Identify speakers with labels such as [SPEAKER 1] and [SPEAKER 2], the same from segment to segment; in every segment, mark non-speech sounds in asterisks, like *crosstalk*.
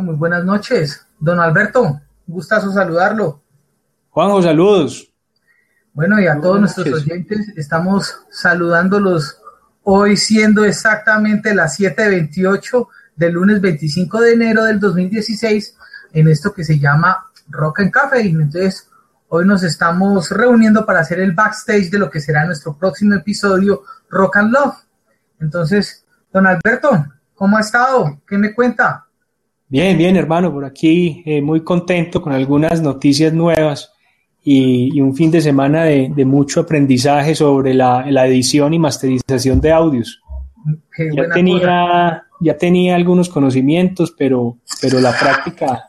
[SPEAKER 1] Bueno, muy buenas noches. Don Alberto, gustazo saludarlo.
[SPEAKER 2] Juanjo, saludos.
[SPEAKER 1] Bueno, y a todos nuestros oyentes, estamos saludándolos hoy siendo exactamente las 7.28 del lunes 25 de enero del 2016 en esto que se llama Rock and Café. Entonces, hoy nos estamos reuniendo para hacer el backstage de lo que será nuestro próximo episodio Rock and Love. Entonces, don Alberto, ¿cómo ha estado? ¿Qué me cuenta?
[SPEAKER 2] Bien, bien, hermano, por aquí eh, muy contento con algunas noticias nuevas y, un fin de semana de, mucho aprendizaje sobre la, edición y masterización de audios. ya tenía, ya tenía algunos conocimientos, pero, pero la práctica,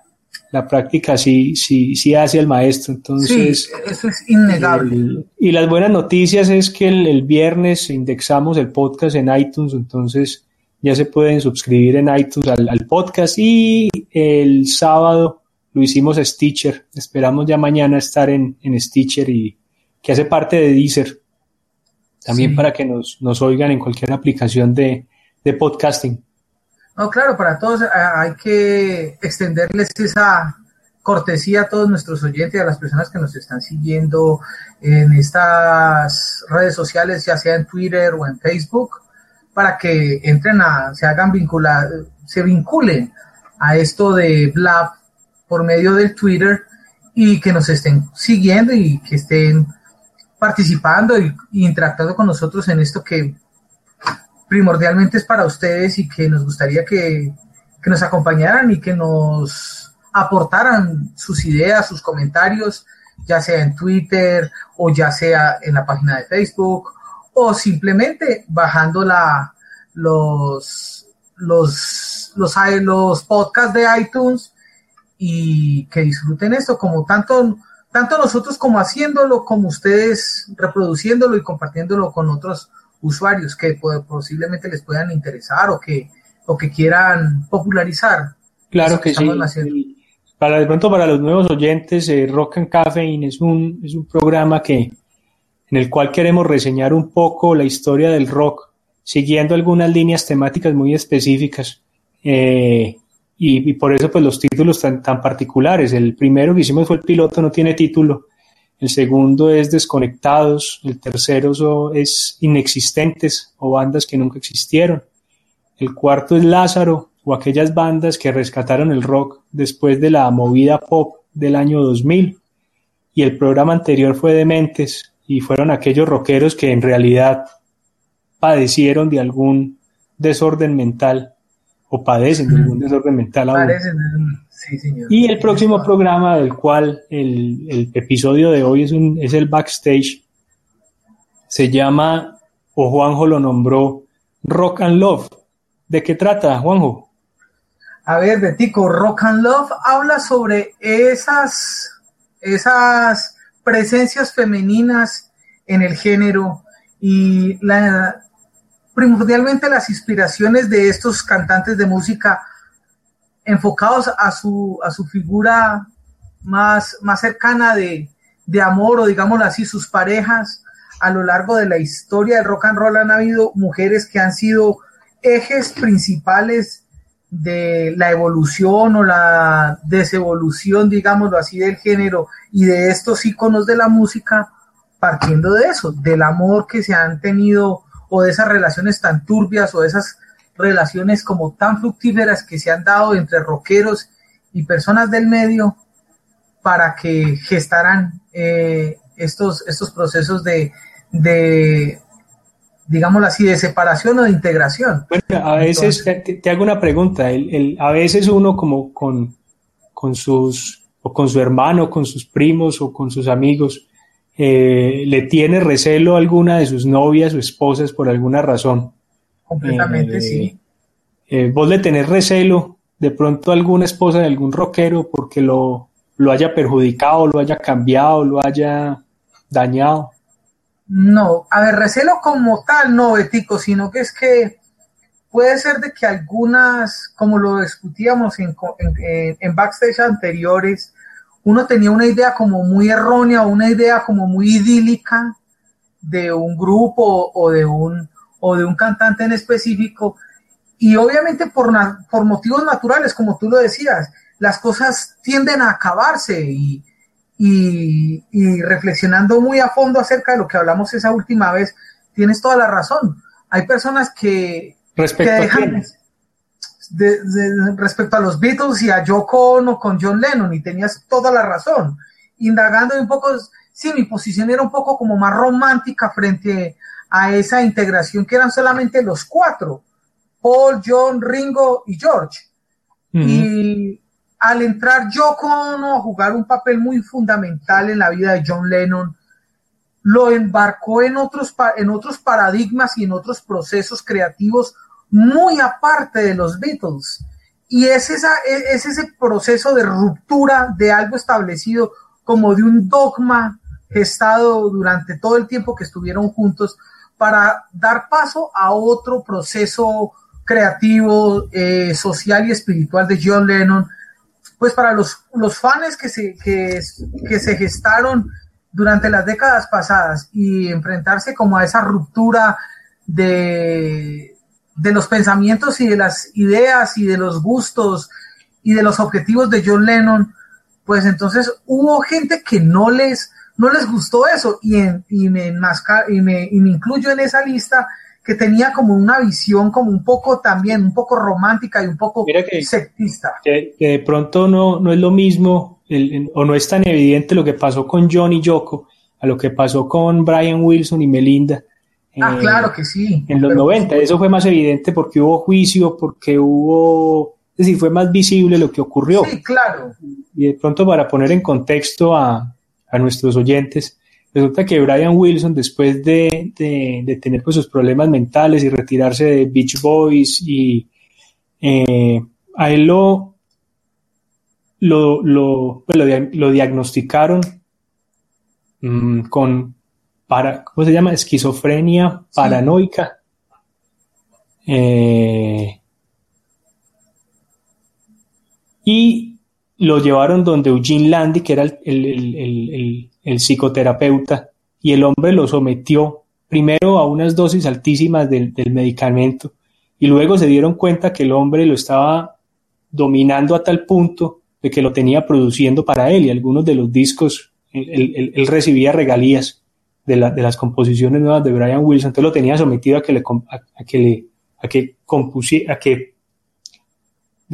[SPEAKER 2] la práctica sí, sí, sí hace al maestro. Entonces,
[SPEAKER 1] sí, eso es innegable.
[SPEAKER 2] y las buenas noticias es que el, el, viernes indexamos el podcast en iTunes, entonces ya se pueden suscribir en iTunes al, al podcast y el sábado lo hicimos Stitcher. Esperamos ya mañana estar en, en Stitcher y que hace parte de Deezer. También para que nos, nos, oigan en cualquier aplicación de, de podcasting.
[SPEAKER 1] No, claro, para todos eh, hay que extenderles esa cortesía a todos nuestros oyentes y a las personas que nos están siguiendo en estas redes sociales, ya sea en Twitter o en Facebook, para que entren a, se hagan vincular, se vinculen a esto de Blab por medio del Twitter y que nos estén siguiendo y que estén participando y, interactuando con nosotros en esto que primordialmente es para ustedes y que nos gustaría que, que nos acompañaran y que nos aportaran sus ideas, sus comentarios, ya sea en Twitter o ya sea en la página de Facebook o simplemente bajando la, los, los, los, los podcasts de iTunes y que disfruten esto, como tanto, tanto nosotros como haciéndolo, como ustedes reproduciéndolo y compartiéndolo con otros usuarios que posiblemente les puedan interesar o que, o que quieran popularizar.
[SPEAKER 2] Claro que, sí. Para de pronto para los nuevos oyentes, eh, Rock and Caffeine es un, es un programa que, en el cual queremos reseñar un poco la historia del rock, siguiendo algunas líneas temáticas muy específicas. Eh, y, por eso pues los títulos tan, tan particulares. El primero que hicimos fue el piloto, no tiene título. El segundo es Desconectados. El tercero es Inexistentes o bandas que nunca existieron. El cuarto es Lázaro o aquellas bandas que rescataron el rock después de la movida pop del año 2000. Y el programa anterior fue Dementes y fueron aquellos rockeros que en realidad padecieron de algún desorden mental o padecen de algún desorden mental.
[SPEAKER 1] sí, señor.
[SPEAKER 2] Y el próximo programa del cual el, episodio de hoy es, un, es el backstage, se llama, o Juanjo lo nombró, Rock and Love. ¿De qué trata, Juanjo?
[SPEAKER 1] A ver, Betico, Rock and Love habla sobre esas, esas presencias femeninas en el género y la, primordialmente las inspiraciones de estos cantantes de música enfocados a su, a su figura más, más cercana de, de amor o digámoslo así, sus parejas. A lo largo de la historia del rock and roll han habido mujeres que han sido ejes principales de la evolución o la desevolución, digámoslo así, del género y de estos iconos de la música, partiendo de eso, del amor que se han tenido o de esas relaciones tan turbias o de esas relaciones como tan fructíferas que se han dado entre rockeros y personas del medio para que gestaran eh, estos, estos procesos de, de, digámoslo así, de separación o de integración.
[SPEAKER 2] Bueno, a veces, te, hago una pregunta, el, a veces uno como con, con sus, o con su hermano, con sus primos o con sus amigos, eh, le tiene recelo a alguna de sus novias o esposas por alguna razón.
[SPEAKER 1] Completamente, eh, sí.
[SPEAKER 2] Eh, vos le tenés recelo de pronto a alguna esposa de algún rockero porque lo, lo haya perjudicado, lo haya cambiado, lo haya dañado.
[SPEAKER 1] No, a ver, recelo como tal, no, Betico, sino que es que puede ser de que algunas, como lo discutíamos en, en, en backstage anteriores, uno tenía una idea como muy errónea, una idea como muy idílica de un grupo o de un, o de un cantante en específico. Y obviamente por, por motivos naturales, como tú lo decías, las cosas tienden a acabarse y, y, reflexionando muy a fondo acerca de lo que hablamos esa última vez, tienes toda la razón. Hay personas que,
[SPEAKER 2] respecto
[SPEAKER 1] dejan respecto a los Beatles y a Yoko Ono con John Lennon y tenías toda la razón. Indagando un poco, sí, mi posición era un poco como más romántica frente a esa integración que eran solamente los cuatro Paul, John, Ringo y George. Y al entrar Ono a jugar un papel muy fundamental en la vida de John Lennon, lo embarcó en otros, en otros paradigmas y en otros procesos creativos muy aparte de los Beatles. Y es, esa, es ese proceso de ruptura de algo establecido como de un dogma gestado durante todo el tiempo que estuvieron juntos para dar paso a otro proceso creativo, eh, social y espiritual de John Lennon, pues para los, los fans que se, que, se gestaron durante las décadas pasadas y enfrentarse como a esa ruptura de, de los pensamientos y de las ideas y de los gustos y de los objetivos de John Lennon, pues entonces hubo gente que no les, no les gustó eso. Y, me, y, me, y me incluyo en esa lista que tenía como una visión como un poco también, un poco romántica y un poco sectista.
[SPEAKER 2] Que, de pronto no, no es lo mismo o no es tan evidente lo que pasó con John y Yoko a lo que pasó con Brian Wilson y Melinda.
[SPEAKER 1] Ah, eh, claro que sí.
[SPEAKER 2] En los 90, eso fue más evidente porque hubo juicio, porque hubo, es decir, fue más visible lo que ocurrió.
[SPEAKER 1] Sí, claro.
[SPEAKER 2] Y de pronto para poner en contexto a, a nuestros oyentes, Resulta que Brian Wilson, después de, tener pues, sus problemas mentales y retirarse de Beach Boys, y eh, a él lo, lo, pues, diagnosticaron mm, con, para, ¿cómo se llama? Esquizofrenia paranoica. Eh, y lo llevaron donde Eugene Landy, que era el el psicoterapeuta, y el hombre lo sometió primero a unas dosis altísimas del, medicamento. Y luego se dieron cuenta que el hombre lo estaba dominando a tal punto de que lo tenía produciendo para él y algunos de los discos, él, recibía regalías de, las composiciones nuevas de Brian Wilson, entonces lo tenía sometido a que le, a, que le, a que compusiera, a que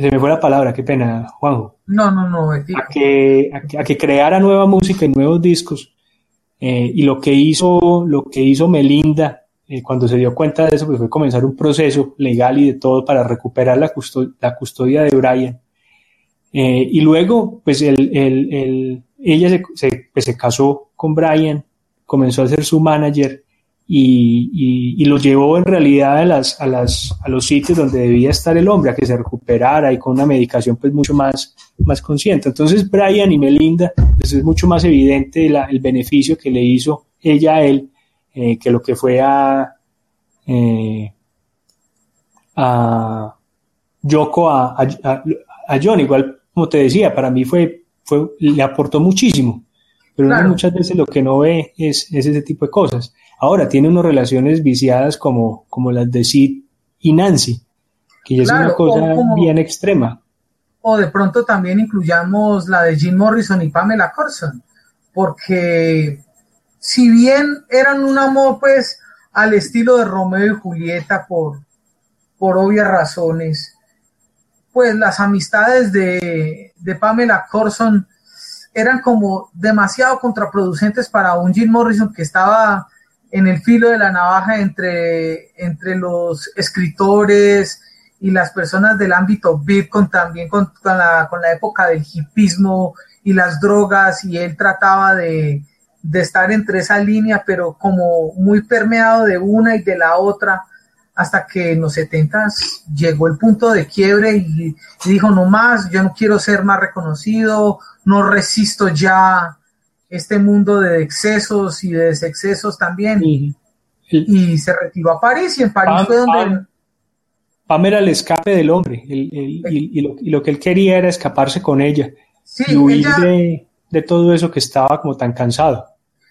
[SPEAKER 2] se me fue la palabra, qué pena, Juanjo.
[SPEAKER 1] No, no, no. A
[SPEAKER 2] que, a que, creara nueva música y nuevos discos. Eh, y lo que hizo, lo que hizo Melinda, eh, cuando se dio cuenta de eso, pues fue comenzar un proceso legal y de todo para recuperar la, la custodia de Brian. Eh, y luego, pues el, el, ella se, se, pues se casó con Brian, comenzó a ser su manager y, y, lo llevó en realidad a, las, a, las, a los sitios donde debía estar el hombre, a que se recuperara y con una medicación pues mucho más, más consciente. Entonces Brian y Melinda, pues es mucho más evidente el beneficio que le hizo ella a él eh, que lo que fue a, eh, a Yoko, a, a, a, John. Igual, como te decía, para mí fue, fue le aportó muchísimo, pero muchas veces lo que no ve es, es ese tipo de cosas. Ahora tiene unas relaciones viciadas como, como las de Sid y Nancy, que ya es una cosa bien extrema.
[SPEAKER 1] O de pronto también incluyamos la de Jim Morrison y Pamela Corson, porque si bien eran un amor pues al estilo de Romeo y Julieta por, por obvias razones, pues las amistades de, de Pamela Corson eran como demasiado contraproducentes para un Jim Morrison que estaba en el filo de la navaja entre, entre los escritores y las personas del ámbito Bitcoin, también con, la, con la época del hipismo y las drogas, y él trataba de, de estar entre esa línea, pero como muy permeado de una y de la otra, hasta que en los 70 llegó el punto de quiebre y, dijo, no más, yo no quiero ser más reconocido, no resisto ya este mundo de excesos y de desexcesos también. Y, se retiró a París y en París fue donde...
[SPEAKER 2] Pam, era el escape del hombre y, lo, que él quería era escaparse con ella y huir de, todo eso que estaba como tan cansado.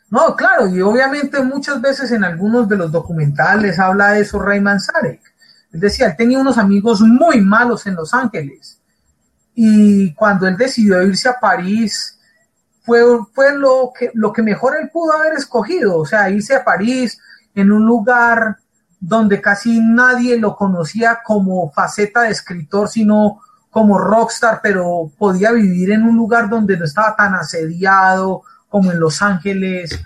[SPEAKER 1] No, claro, y obviamente muchas veces en algunos de los documentales habla de eso Ray Manzarek, Él decía, él tenía unos amigos muy malos en Los Ángeles. Y cuando él decidió irse a París, fue, fue lo, que, lo que mejor él pudo haber escogido. O sea, irse a París en un lugar donde casi nadie lo conocía como faceta de escritor, sino como rockstar, pero podía vivir en un lugar donde no estaba tan asediado como en Los Ángeles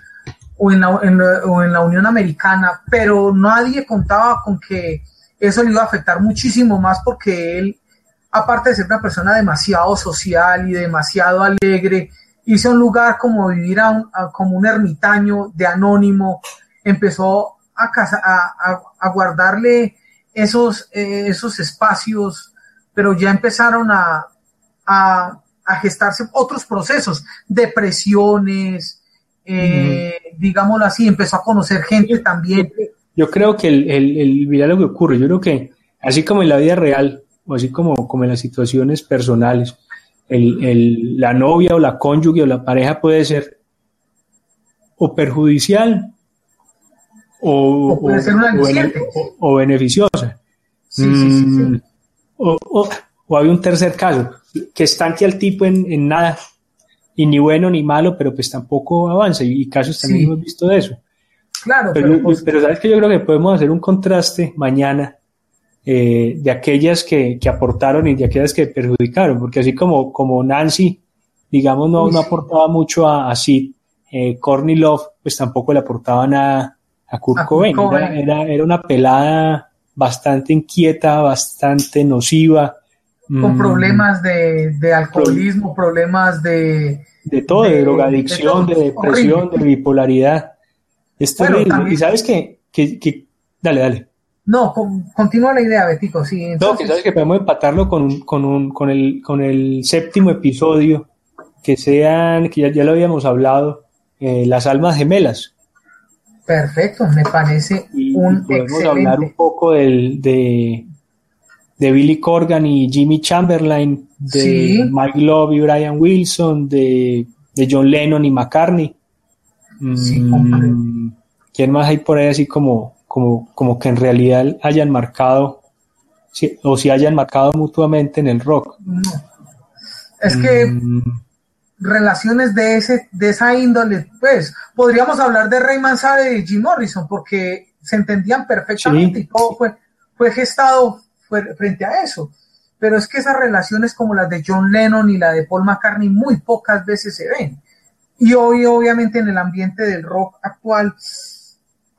[SPEAKER 1] o en la, o en la Unión Americana, pero nadie contaba con que eso le iba a afectar muchísimo más porque él, aparte de ser una persona demasiado social y demasiado alegre, hizo un lugar como vivir como un ermitaño de anónimo, empezó a, a, a guardarle esos, eh, esos espacios pero ya empezaron a, gestarse otros procesos, depresiones, eh, digámoslo así, empezó a conocer gente también.
[SPEAKER 2] Yo creo que el, el, mira lo que ocurre, yo creo que así como en la vida real, o así como, como en las situaciones personales, el, la novia o la cónyuge o la pareja puede ser o perjudicial o, o, beneficiosa. Sí, sí, sí, mm, o, había un tercer caso, que estanque al tipo en, nada, y ni bueno ni malo, pero pues tampoco avanza, y, casos también hemos visto de eso.
[SPEAKER 1] Claro,
[SPEAKER 2] pero, pues sabes que yo creo que podemos hacer un contraste mañana eh, de aquellas que, aportaron y de aquellas que perjudicaron, porque así como, como Nancy, digamos, no, no aportaba mucho a, a Sid, eh, Courtney Love, pues tampoco le aportaba nada a Kurt, Cobain. Era, era, una pelada bastante inquieta, bastante nociva.
[SPEAKER 1] Con mm, problemas de, alcoholismo, problemas de...
[SPEAKER 2] De todo, de, drogadicción, de, depresión, de bipolaridad. Es terrible. y sabes que, que, dale, dale.
[SPEAKER 1] No, continúa la idea, Betico, sí.
[SPEAKER 2] No, que sabes que podemos empatarlo con, con, un, con, el, con el séptimo episodio, que sean, que ya, lo habíamos hablado, eh, las almas gemelas.
[SPEAKER 1] Perfecto, me parece
[SPEAKER 2] y un podemos hablar un poco del, de, de Billy Corgan y Jimmy Chamberlain, de Mike Love y Brian Wilson, de, de John Lennon y McCartney. Mm, ¿Quién más hay por ahí así como, como, como que en realidad hayan marcado o si hayan marcado mutuamente en el rock?
[SPEAKER 1] Es que mm relaciones de, ese, de esa índole, pues podríamos hablar de Ray Manzarek y Jim Morrison, porque se entendían perfectamente y todo fue, fue gestado frente a eso. Pero es que esas relaciones como las de John Lennon y la de Paul McCartney muy pocas veces se ven. Y hoy, obviamente, en el ambiente del rock actual,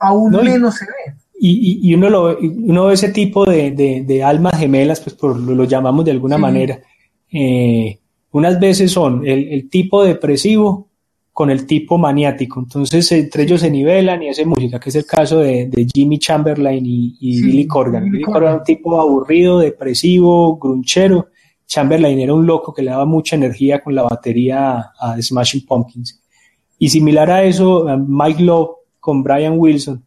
[SPEAKER 1] aún menos se ve.
[SPEAKER 2] Y, y, uno, lo, uno ve ese tipo de, de, almas gemelas, pues por, lo, llamamos de alguna manera, eh, unas veces son el, tipo depresivo con el tipo maniático. Entonces, entre ellos se nivelan y hacen música, que es el caso de, Jimmy Chamberlain y, Billy Corgan. Billy Corgan era un tipo aburrido, depresivo, grunchero. Chamberlain era un loco que le daba mucha energía con la batería a, Smashing Pumpkins. Y similar a eso, Mike Love con Brian Wilson.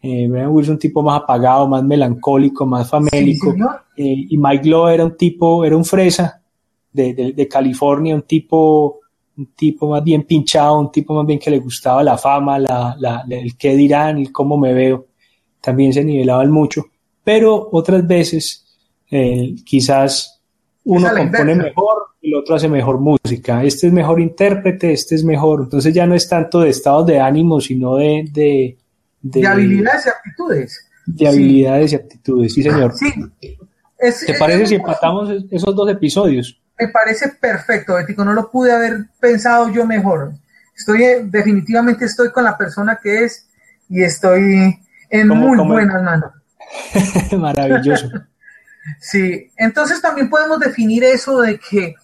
[SPEAKER 2] Eh, Brian Wilson un tipo más apagado, más melancólico, más famélico. Eh, y Mike Love era un tipo, era un fresa, de, California, un tipo, un tipo más bien pinchado, un tipo más bien que le gustaba la fama, la, la, el qué dirán, el cómo me veo, también se nivelaban mucho, pero otras veces eh, quizás uno compone mejor, el otro hace mejor música, este es mejor intérprete, este es mejor, entonces ya no es tanto de estados de ánimo, sino de...
[SPEAKER 1] De, de, habilidades y aptitudes.
[SPEAKER 2] De habilidades y aptitudes, sí señor. ¿Te parece si empatamos esos dos episodios?
[SPEAKER 1] me parece perfecto, Ético, no lo pude haber pensado yo mejor. Estoy, eh, definitivamente estoy con la persona que es y estoy en muy buenas manos. *laughs*
[SPEAKER 2] Maravilloso. *laughs*
[SPEAKER 1] sí, entonces también podemos definir eso de que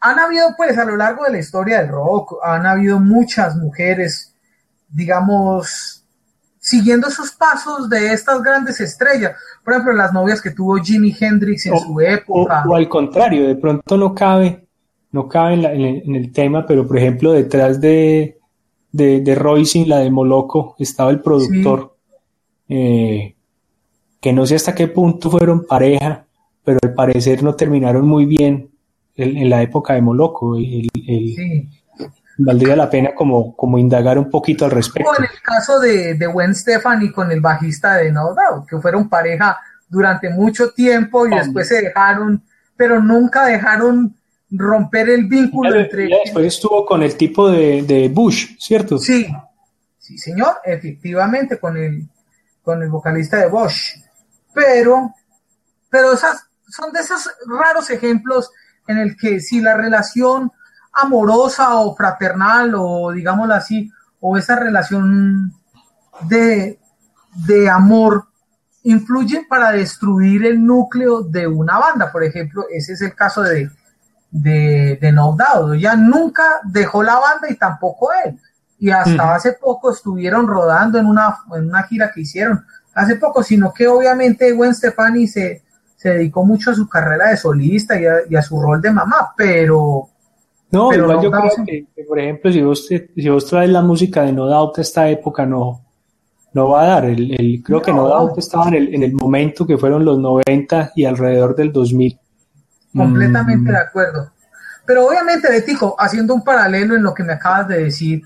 [SPEAKER 1] han habido, pues, a lo largo de la historia del rock, han habido muchas mujeres, digamos, siguiendo sus pasos de estas grandes estrellas. Por ejemplo, las novias que tuvo Jimi Hendrix en su época.
[SPEAKER 2] O, al contrario, de pronto no cabe, no cabe en, el, tema, pero por ejemplo, detrás de, de, de Royce, la de Moloco, estaba el productor, eh, que no sé hasta qué punto fueron pareja, pero al parecer no terminaron muy bien en, la época de Moloco. El, sí valdría la pena como, como indagar un poquito al respecto.
[SPEAKER 1] En el caso de, de Gwen Stefani con el bajista de No Doubt, que fueron pareja durante mucho tiempo y después se dejaron, pero nunca dejaron romper el vínculo entre...
[SPEAKER 2] después estuvo con el tipo de, Bush, ¿cierto?
[SPEAKER 1] Sí, sí señor, efectivamente, con el, con el vocalista de Bush. Pero, pero esas son de esos raros ejemplos en el que si la relación amorosa o fraternal o digámoslo así, o esa relación de, de amor influye para destruir el núcleo de una banda. Por ejemplo, ese es el caso de, de, de No Doubt. Ya nunca dejó la banda y tampoco él. Y hasta hace poco estuvieron rodando en una, en una gira que hicieron. Hace poco, sino que obviamente Gwen Stefani se, se dedicó mucho a su carrera de solista y a, su rol de mamá, pero...
[SPEAKER 2] No, igual yo creo que, por ejemplo, si vos, si vos traes la música de No Doubt a esta época, no, no va a dar. El, creo que No Doubt estaba en el, en el momento que fueron los 90 y alrededor del 2000.
[SPEAKER 1] Completamente mm. de acuerdo. Pero obviamente, Betico, haciendo un paralelo en lo que me acabas de decir,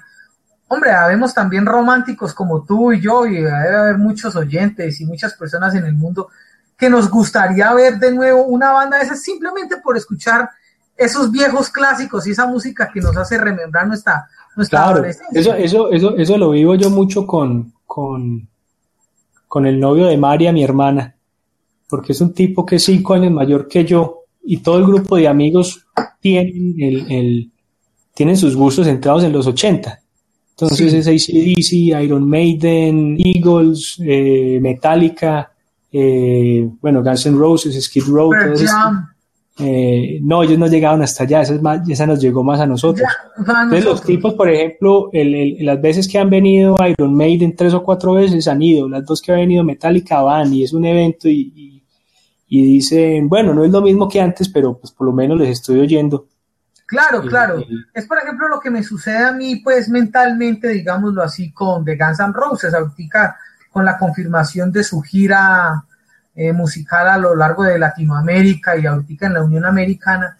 [SPEAKER 1] hombre, habemos también románticos como tú y yo, y debe haber muchos oyentes y muchas personas en el mundo que nos gustaría ver de nuevo una banda de esas simplemente por escuchar esos viejos clásicos y esa música que nos hace remembrar nuestra, nuestra adolescencia.
[SPEAKER 2] Eso, eso, eso, eso lo vivo yo mucho con, con, con el novio de María, mi hermana, porque es un tipo que es cinco años mayor que yo y todo el grupo de amigos tienen, el, el tienen sus gustos centrados en los 80. Entonces es ACDC, Iron Maiden, Eagles, eh, Metallica, eh, bueno, Guns N' Roses, Skid Row, eh, no, ellos no llegaron hasta allá, esa, más, esa nos llegó más a nosotros. Entonces, los tipos, por ejemplo, las veces que han venido Iron Maiden tres o cuatro veces han ido, las dos que ha venido Metallica van y es un evento y, y, dicen, bueno, no es lo mismo que antes, pero pues por lo menos les estoy oyendo.
[SPEAKER 1] Claro, claro. es por ejemplo lo que me sucede a mí, pues mentalmente, digámoslo así, con The Guns N' Roses, ahorita con la confirmación de su gira eh, musical a lo largo de Latinoamérica y ahorita en la Unión Americana,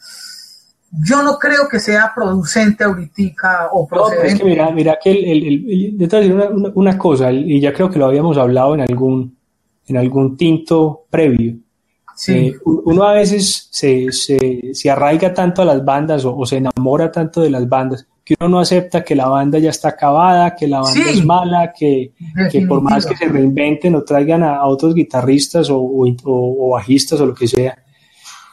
[SPEAKER 1] yo no creo que sea producente ahorita o procedente.
[SPEAKER 2] es que mira, mira que el, el, una, una, cosa, y ya creo que lo habíamos hablado en algún, en algún tinto previo. Sí. Eh, uno a veces se, se, se, arraiga tanto a las bandas o, se enamora tanto de las bandas que uno no acepta que la banda ya está acabada, que la banda es mala, que, por más que se reinventen o traigan a, otros guitarristas o, bajistas o lo que sea.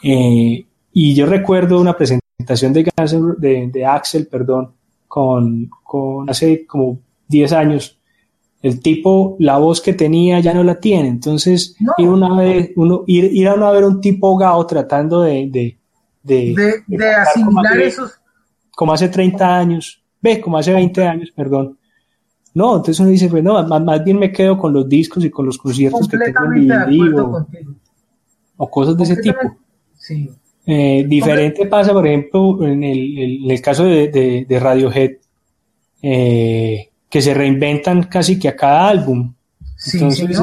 [SPEAKER 2] Eh, y yo recuerdo una presentación de, de, Axel, perdón, con, con hace como 10 años. El tipo, la voz que tenía ya no la tiene. Entonces, ir, una vez, uno, ir, ir a, ver un tipo gao tratando de, de,
[SPEAKER 1] de, de asimilar esos
[SPEAKER 2] como hace 30 años, ve, como hace 20 años, perdón. No, entonces uno dice, pues no, más, bien me quedo con los discos y con los conciertos que tengo en DVD o, o, cosas de ese tipo. Sí. Eh, diferente pasa, por ejemplo, en el, caso de, de, Radiohead, eh, que se reinventan casi que a cada álbum. Entonces,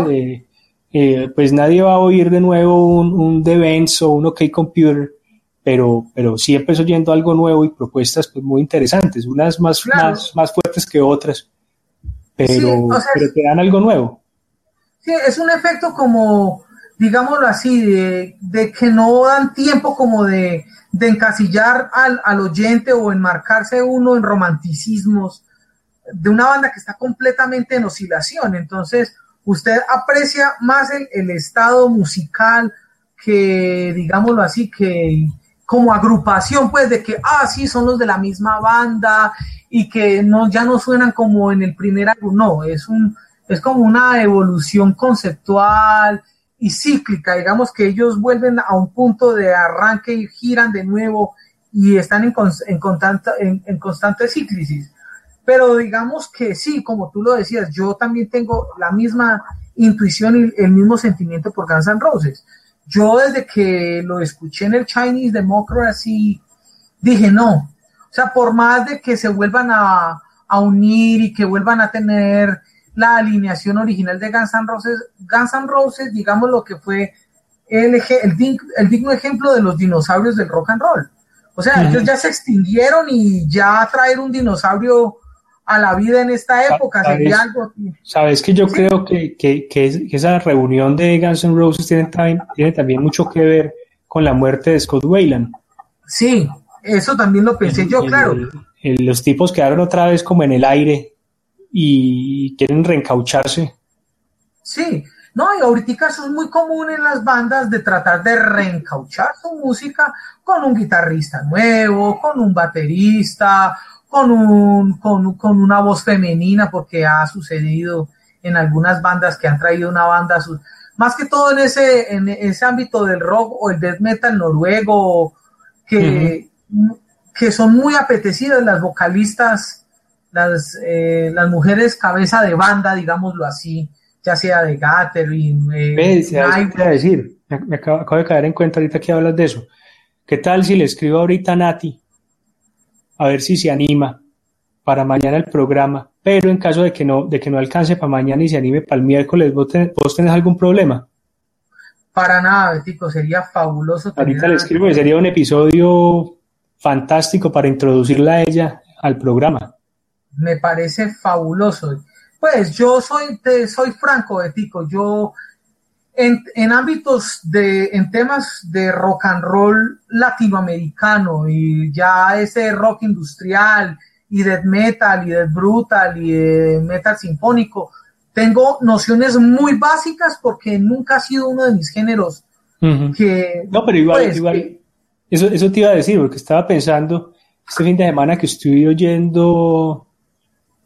[SPEAKER 2] eh, pues nadie va a oír de nuevo un, un The Benz o un OK Computer pero, pero siempre es oyendo algo nuevo y propuestas pues, muy interesantes, unas más, más, más fuertes que otras, pero, pero te dan algo nuevo.
[SPEAKER 1] Sí, es un efecto como, digámoslo así, de, que no dan tiempo como de, de encasillar al, al, oyente o enmarcarse uno en romanticismos de una banda que está completamente en oscilación. Entonces, usted aprecia más el, el estado musical que, digámoslo así, que, como agrupación, pues, de que, ah, sí, son los de la misma banda y que no, ya no suenan como en el primer álbum, no, es un, es como una evolución conceptual y cíclica, digamos que ellos vuelven a un punto de arranque y giran de nuevo y están en, constante, en, en constante cíclisis. Pero digamos que sí, como tú lo decías, yo también tengo la misma intuición y el mismo sentimiento por Guns N' Roses yo desde que lo escuché en el Chinese Democracy, dije no. O sea, por más de que se vuelvan a, unir y que vuelvan a tener la alineación original de Guns N' Roses, Guns N' Roses, digamos lo que fue el, el, digno ejemplo de los dinosaurios del rock and roll. O sea, ellos ya se extinguieron y ya traer un dinosaurio a la vida en esta época.
[SPEAKER 2] ¿Sabes,
[SPEAKER 1] sería algo.
[SPEAKER 2] Sabes que yo creo que, que, que, esa reunión de Guns N' Roses tiene también, tiene también mucho que ver con la muerte de Scott Wayland.
[SPEAKER 1] Sí, eso también lo pensé yo, claro.
[SPEAKER 2] los tipos quedaron otra vez como en el aire y quieren reencaucharse.
[SPEAKER 1] Sí, no, y ahorita eso es muy común en las bandas de tratar de reencauchar su música con un guitarrista nuevo, con un baterista, con, un, con, con una voz femenina, porque ha sucedido en algunas bandas que han traído una banda, más que todo en ese, en ese ámbito del rock o el death metal noruego, que, que son muy apetecidas las vocalistas, las, eh, las mujeres cabeza de banda, digámoslo así, ya sea de Gathering.
[SPEAKER 2] Eh, decir? Me, acabo, de caer en cuenta ahorita que hablas de eso. ¿Qué tal si le escribo ahorita a Nati? A ver si se anima para mañana el programa. Pero en caso de que no, de que no alcance para mañana y se anime para el miércoles, ¿vos, tenés, algún problema?
[SPEAKER 1] Para nada, Betico, sería fabuloso.
[SPEAKER 2] Ahorita le escribo que sería un episodio fantástico para introducirla a ella al programa.
[SPEAKER 1] Me parece fabuloso. Pues yo soy, te, soy franco, Etico. Yo, en, en, ámbitos de, en temas de rock and roll latinoamericano y ya ese rock industrial y death metal y death brutal y metal sinfónico, tengo nociones muy básicas porque nunca ha sido uno de mis géneros que...
[SPEAKER 2] No, pero igual, pues, igual, eso, eso te iba a decir, porque estaba pensando este fin de semana que estuve oyendo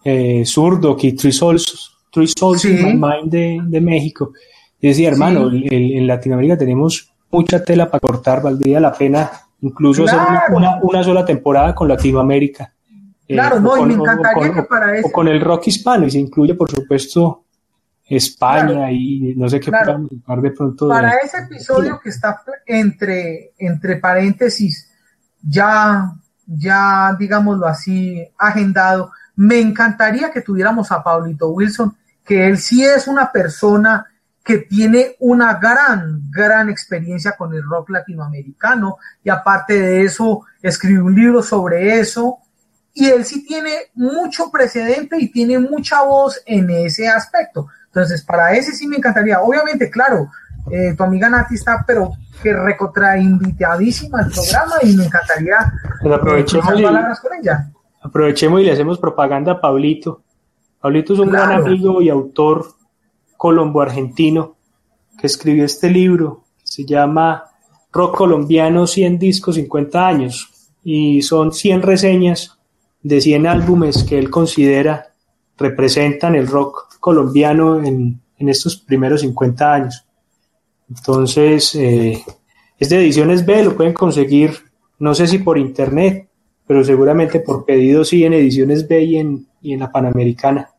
[SPEAKER 2] eh, y Three Souls, Three Souls in My Mind de, de, México. Y decía, hermano, en Latinoamérica tenemos mucha tela para cortar, valdría la pena incluso hacer una, una, sola temporada con Latinoamérica.
[SPEAKER 1] Eh, claro, no, y me encantaría que para eso.
[SPEAKER 2] O con el rock hispano, y se incluye, por supuesto, España y no sé qué
[SPEAKER 1] claro. de pronto. Para ese episodio que está entre, entre paréntesis, ya, ya, digámoslo así, agendado, me encantaría que tuviéramos a Paulito Wilson, que él sí es una persona que tiene una gran, gran experiencia con el rock latinoamericano y aparte de eso escribió un libro sobre eso y él sí tiene mucho precedente y tiene mucha voz en ese aspecto. Entonces, para ese sí me encantaría. Obviamente, claro, eh, tu amiga Nati está, pero que recontra invitadísima al programa y me encantaría
[SPEAKER 2] pues aprovechemos, y, palabras con ella. aprovechemos y le hacemos propaganda a Pablito. Pablito es un gran amigo y autor colombo-argentino que escribió este libro, se llama Rock Colombiano 100 discos 50 años y son 100 reseñas de 100 álbumes que él considera representan el rock colombiano en, en estos primeros 50 años. Entonces, eh, es de Ediciones B, lo pueden conseguir, no sé si por internet, pero seguramente por pedido sí en Ediciones B y en, y en la Panamericana.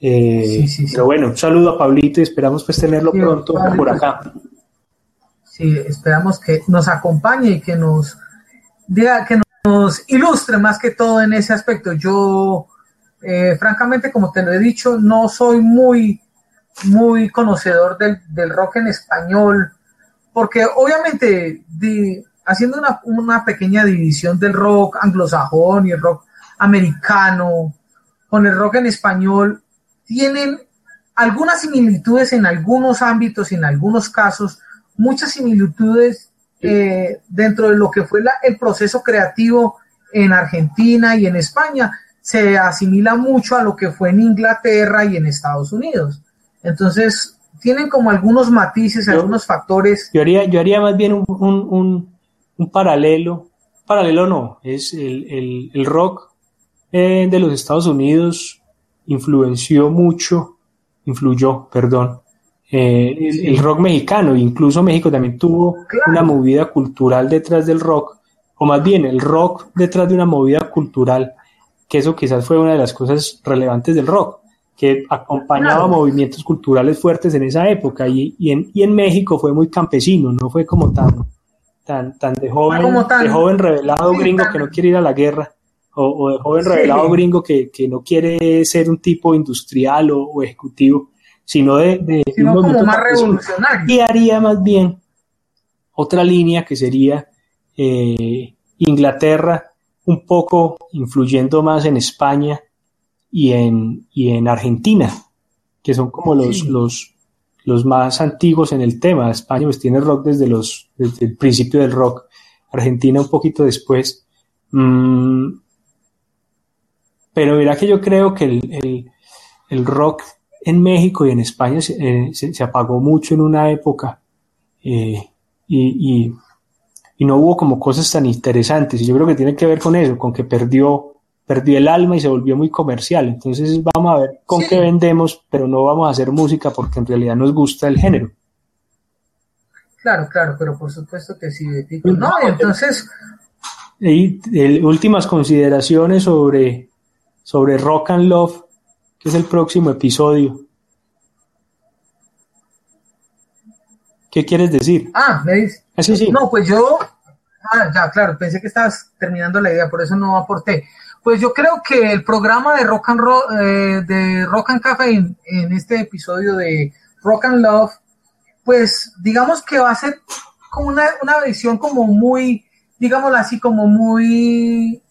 [SPEAKER 2] Eh, pero bueno, un saludo a Pablito y esperamos pues tenerlo pronto por acá.
[SPEAKER 1] Sí, esperamos que nos acompañe y que nos diga, que nos ilustre más que todo en ese aspecto. Yo, eh, francamente, como te lo he dicho, no soy muy muy conocedor del, rock en español, porque obviamente haciendo una, una, pequeña división del rock anglosajón y el rock americano con el rock en español, tienen algunas similitudes en algunos ámbitos en algunos casos, muchas similitudes eh, dentro de lo que fue el proceso creativo en Argentina y en España, se asimila mucho a lo que fue en Inglaterra y en Estados Unidos. Entonces, tienen como algunos matices, algunos factores.
[SPEAKER 2] Yo haría, yo haría más bien un, un, un, paralelo, paralelo no, es el, el, rock eh, de los Estados Unidos influenció mucho, influyó, perdón, eh, el, rock mexicano, incluso México también tuvo una movida cultural detrás del rock, o más bien el rock detrás de una movida cultural, que eso quizás fue una de las cosas relevantes del rock que acompañaba movimientos culturales fuertes en esa época. Y, y, en, y en México fue muy campesino, no fue como tan, tan, tan de joven, de joven revelado gringo que no quiere ir a la guerra o, o de joven revelado gringo que, que, no quiere ser un tipo industrial o, ejecutivo, sino de, de
[SPEAKER 1] como más revolucionario.
[SPEAKER 2] Y haría más bien otra línea que sería eh, Inglaterra, un poco influyendo más en España y en, y en Argentina, que son como los, los, los más antiguos en el tema. España pues tiene rock desde, los, desde el principio del rock, Argentina un poquito después. Mm, pero mira que yo creo que el, el, rock en México y en España se, eh, se, apagó mucho en una época eh, y, y, y, no hubo como cosas tan interesantes. Y yo creo que tiene que ver con eso, con que perdió, perdió el alma y se volvió muy comercial. Entonces vamos a ver con qué vendemos, pero no vamos a hacer música porque en realidad nos gusta el género.
[SPEAKER 1] Claro, claro, pero por supuesto que sí. No, entonces...
[SPEAKER 2] Y, últimas consideraciones sobre sobre Rock and Love, que es el próximo episodio. ¿Qué quieres decir?
[SPEAKER 1] Ah, me dices. Ah, sí, No, pues yo. Ah, ya, claro, pensé que estabas terminando la idea, por eso no aporté. Pues yo creo que el programa de Rock and Roll, eh, de Rock and Cafe en, este episodio de Rock and Love, pues digamos que va a ser como una, una visión como muy, digámoslo así, como muy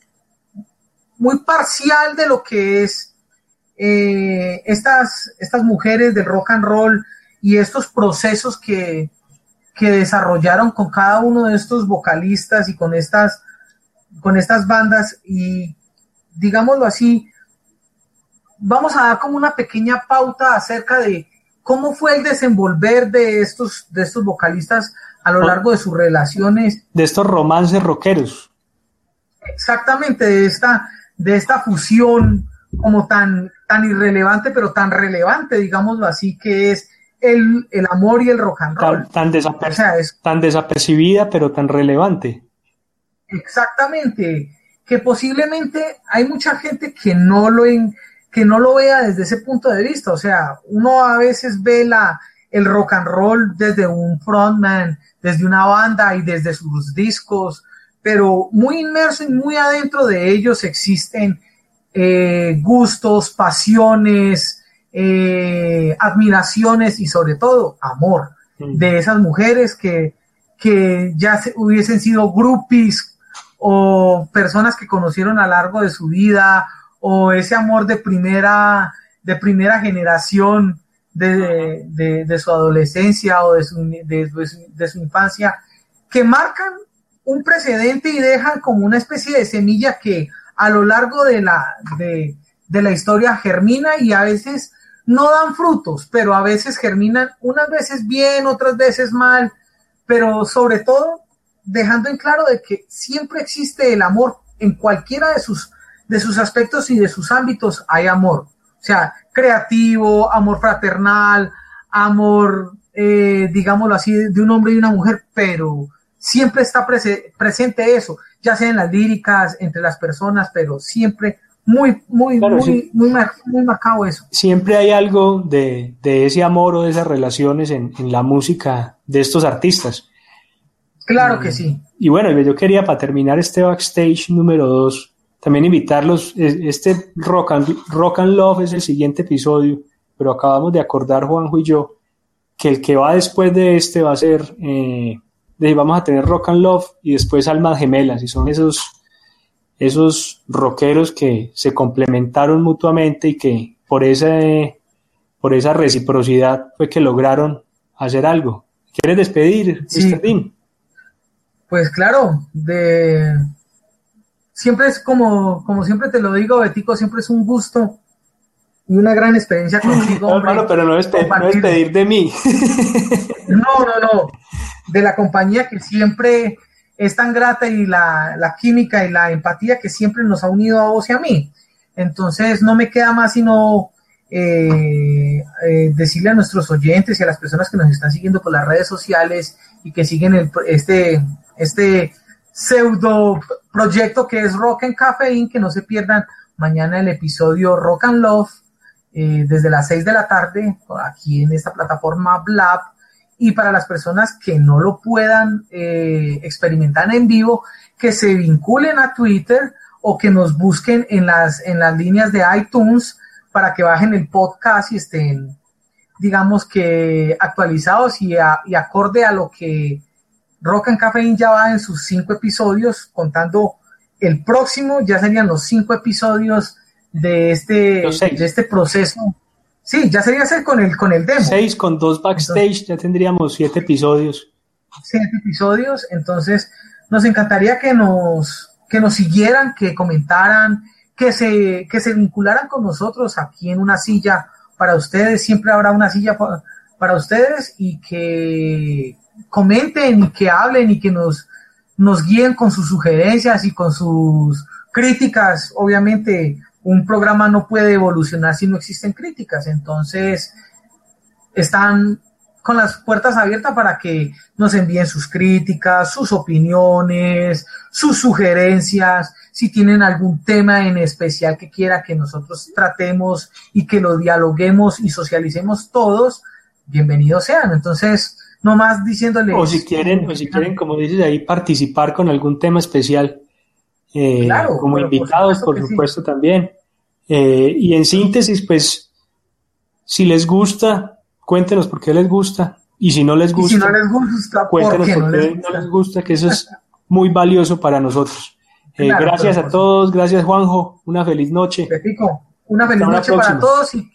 [SPEAKER 1] muy parcial de lo que es eh, estas, estas mujeres del rock and roll y estos procesos que, que desarrollaron con cada uno de estos vocalistas y con estas, con estas bandas y digámoslo así, vamos a dar como una pequeña pauta acerca de cómo fue el desenvolver de estos, de estos vocalistas a lo largo de sus relaciones.
[SPEAKER 2] De estos romances rockeros.
[SPEAKER 1] Exactamente, de esta, de esta fusión como tan, tan irrelevante, pero tan relevante, digámoslo así, que es el, amor y el rock and roll.
[SPEAKER 2] Tan, tan desapercibida, pero tan relevante.
[SPEAKER 1] Exactamente, que posiblemente hay mucha gente que no lo, que no lo vea desde ese punto de vista, o sea, uno a veces ve la, el rock and roll desde un frontman, desde una banda y desde sus discos, pero muy inmerso y muy adentro de ellos existen eh, gustos, pasiones, eh, admiraciones y sobre todo amor mm. de esas mujeres que, que ya hubiesen sido groupies o personas que conocieron a lo largo de su vida o ese amor de primera, de primera generación de, de, su adolescencia o de su, de su infancia, que marcan un precedente y dejan como una especie de semilla que a lo largo de la, de, la historia germina y a veces no dan frutos, pero a veces germinan unas veces bien, otras veces mal, pero sobre todo dejando en claro de que siempre existe el amor en cualquiera de sus, de sus aspectos y de sus ámbitos hay amor. O sea, creativo, amor fraternal, amor, eh, digámoslo así, de un hombre y una mujer, pero siempre está presente eso, ya sea en las líricas, entre las personas, pero siempre muy, muy, muy, muy, marcado eso.
[SPEAKER 2] Siempre hay algo de, ese amor o de esas relaciones en, la música de estos artistas.
[SPEAKER 1] Claro que sí.
[SPEAKER 2] Y bueno, yo quería para terminar este backstage número dos, también invitarlos, este Rock and, Rock and Love es el siguiente episodio, pero acabamos de acordar Juanjo y yo que el que va después de este va a ser eh, de vamos a tener rock and love y después almas gemelas y son esos esos rockeros que se complementaron mutuamente y que por ese por esa reciprocidad fue que lograron hacer algo. ¿Quieres despedir, sí.
[SPEAKER 1] Pues claro, de siempre es como, como siempre te lo digo, Betico, siempre es un gusto y una gran experiencia *laughs* contigo.
[SPEAKER 2] No, pero no es, no despedir de mí. *laughs*
[SPEAKER 1] no, no, no de la compañía que siempre es tan grata y la, química y la empatía que siempre nos ha unido a vos y a mí. Entonces no me queda más sino eh, eh, decirle a nuestros oyentes y a las personas que nos están siguiendo por las redes sociales y que siguen este, este pseudo proyecto que es Rock and Caffeine, que no se pierdan mañana el episodio Rock and Love eh, desde las 6 de la tarde aquí en esta plataforma Blab y para las personas que no lo puedan eh, experimentar en vivo, que se vinculen a Twitter o que nos busquen en las, en las líneas de iTunes para que bajen el podcast y estén, digamos que actualizados y, y acorde a lo que Rock and Caffeine ya va en sus cinco episodios, contando el próximo, ya serían los cinco episodios de este, de este proceso. Sí, ya sería hacer con el, con el demo.
[SPEAKER 2] Seis con dos backstage, ya tendríamos siete episodios.
[SPEAKER 1] Siete episodios, entonces nos encantaría que nos, que nos siguieran, que comentaran, que se, que se vincularan con nosotros aquí en una silla para ustedes, siempre habrá una silla para, para ustedes y que comenten y que hablen y que nos, nos guíen con sus sugerencias y con sus críticas. Obviamente, un programa no puede evolucionar si no existen críticas. Entonces, están con las puertas abiertas para que nos envíen sus críticas, sus opiniones, sus sugerencias, si tienen algún tema en especial que quiera que nosotros tratemos y que lo dialoguemos y socialicemos todos, bienvenidos sean. Entonces, no más diciéndoles...
[SPEAKER 2] O si quieren, o si quieren, como dices ahí, participar con algún tema especial. Eh, como invitados, por supuesto, también. Eh, y en síntesis, pues, si les gusta, cuéntenos por qué les gusta. Y si no les gusta,
[SPEAKER 1] si no les gusta
[SPEAKER 2] cuéntenos por qué, no, les gusta, que eso es muy valioso para nosotros. Eh, gracias a todos, gracias Juanjo, una feliz noche.
[SPEAKER 1] una feliz noche para todos y